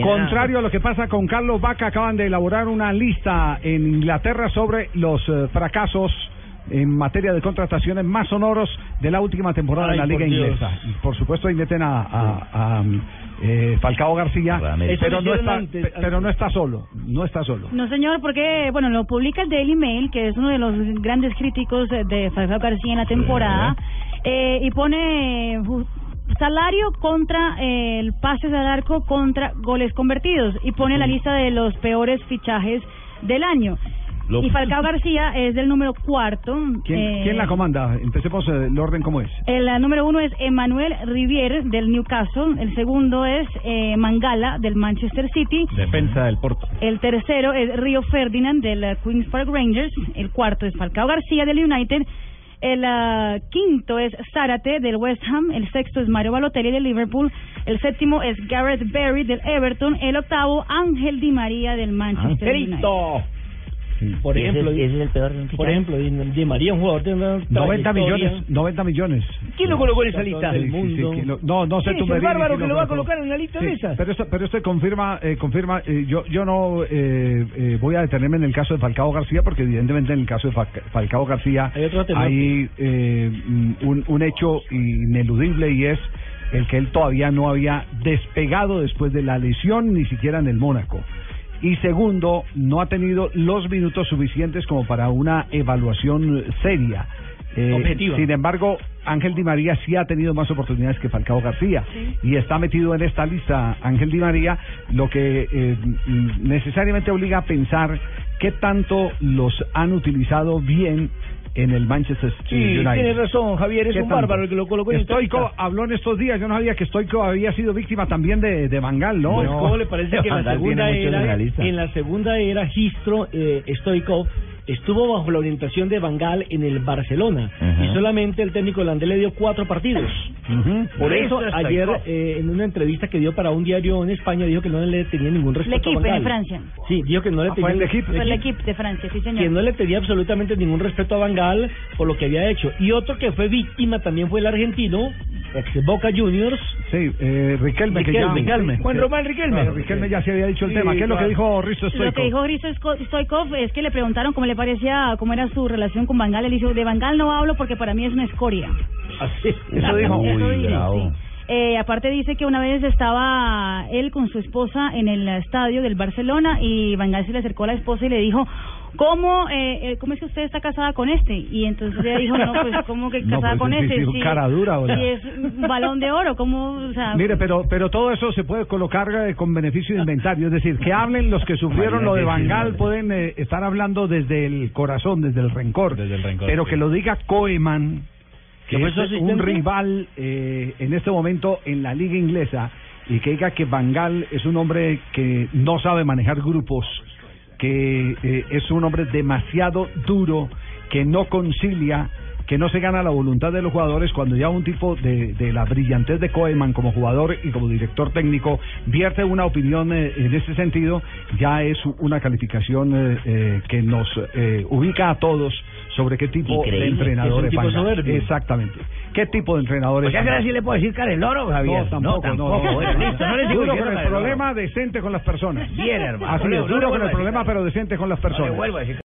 Contrario a lo que pasa con Carlos Vaca, acaban de elaborar una lista en Inglaterra sobre los eh, fracasos en materia de contrataciones más sonoros de la última temporada Ay, en la Liga. Inglesa. Y por supuesto ahí meten a, a- a, eh, Falcao García, pero no, está, antes, pero no está solo, no está solo. No, señor, porque, bueno, lo publica el Daily Mail, que es uno de los grandes críticos de Falcao García en la temporada, eh, y pone eh, salario contra eh, el pases al arco contra goles convertidos, y pone la lista de los peores fichajes del año. Lo- Y Falcao García es del número cuarto. ¿Quién, eh, quién la comanda? Empecemos eh, el orden como es. El número uno es Emmanuel Rivier del Newcastle. El segundo es eh, Mangala del Manchester City. Defensa del Porto. El tercero es Río Ferdinand del Queens Park Rangers. El cuarto es Falcao García del United. El ah, quinto es Zárate del West Ham. El sexto es Mario Balotelli del Liverpool. El séptimo es Gareth Barry del Everton. El octavo, Ángel Di María del Manchester United. ¡Angelito! Por Ese ejemplo, es- ese es el peor por ejemplo, Di, Di María, un jugador de una 90 trayectoria. millones, 90 millones. ¿Quién lo colocó en esa lista? Sí, del sí, sí, mundo? que lo- no, no sé ¿Quién tú es el bárbaro que lo va a colocar en la lista Sí, de esas? Pero esto, pero esto confirma, eh, confirma eh, yo, yo no eh, eh, voy a detenerme en el caso de Falcao García porque evidentemente en el caso de Fa- Falcao García Hay hay eh, mm, un, un hecho ineludible y es el que él todavía no había despegado después de la lesión ni siquiera en el Mónaco. Y segundo, no ha tenido los minutos suficientes como para una evaluación seria. Eh, Objetiva. Sin embargo, Ángel Di María sí ha tenido más oportunidades que Falcao García y está metido en esta lista Ángel Di María, lo que eh, necesariamente obliga a pensar qué tanto los han utilizado bien en el Manchester Sí, United. tiene razón, Javier, es ¿Qué un tanto? bárbaro el que lo colocó en Stoico habló en estos días, yo no sabía que Stoico había sido víctima también de, de Bangal, ¿no? Pues, ¿Cómo le parece que en la segunda era, en la segunda era Gistro eh, Stoikov estuvo bajo la orientación de Bangal en el Barcelona y solamente el técnico holandés le dio cuatro partidos. Por eso Eso es ayer eh, en una entrevista que dio para un diario en España dijo que no le tenía ningún respeto a L'Equipe, Bangal. en Francia. Sí, dijo que no le Ah, tenía el L'Equipe. Fue el equipo de Francia, sí, señor. que no le tenía absolutamente ningún respeto a Bangal por lo que había hecho. Y otro que fue víctima también fue el argentino, ex Boca Juniors, Sí, eh, Riquelme, que ya... Riquelme, Riquelme. Juan Román Riquelme. Claro, Riquelme ya se había dicho el Sí, tema. ¿Qué es lo que dijo Risto Stoico? Lo que dijo Risto Stoikov es que le preguntaron cómo le parecía, cómo era su relación con Bangal. Él dijo, de Bangal no hablo porque para mí es una escoria. Así. Eso dijo. Uy, Eso dice, bravo. sí. Eh, aparte dice que una vez estaba él con su esposa en el estadio del Barcelona y Bangal se le acercó a la esposa y le dijo, ¿cómo, eh, eh, ¿cómo es que usted está casada con este? Y entonces ella dijo, no, pues ¿cómo que No, casada pues, con sí, este? sí, cara dura, ahora. Si es un balón de oro, ¿cómo? O sea, Mire, pero pero todo eso se puede colocar eh, con beneficio de inventario, es decir, que hablen los que sufrieron lo de Bangal, pueden eh, estar hablando desde el corazón, desde el rencor, Desde el rencor, pero sí. que lo diga Koeman, que ¿Que fue es un rival eh, en este momento en la liga inglesa, y que diga que Bangal es un hombre que no sabe manejar grupos, que eh, es un hombre demasiado duro, que no concilia, que no se gana la voluntad de los jugadores cuando ya un tipo de, de la brillantez de Koeman como jugador y como director técnico vierte una opinión eh, en ese sentido, ya es una calificación eh, eh, que nos eh, ubica a todos sobre qué tipo Increíble, de entrenador es un tipo soberbio. Exactamente. ¿Qué tipo de entrenador Pues es ya Van que así le puedo decir cara el loro, Javier. No, tampoco, no, tampoco. no. Bueno, listo, no le sigo Duro con el problema, decente con las personas. Bien, hermano. Así No es, no duro con el problema, pero decente con las No personas. vuelvo a decir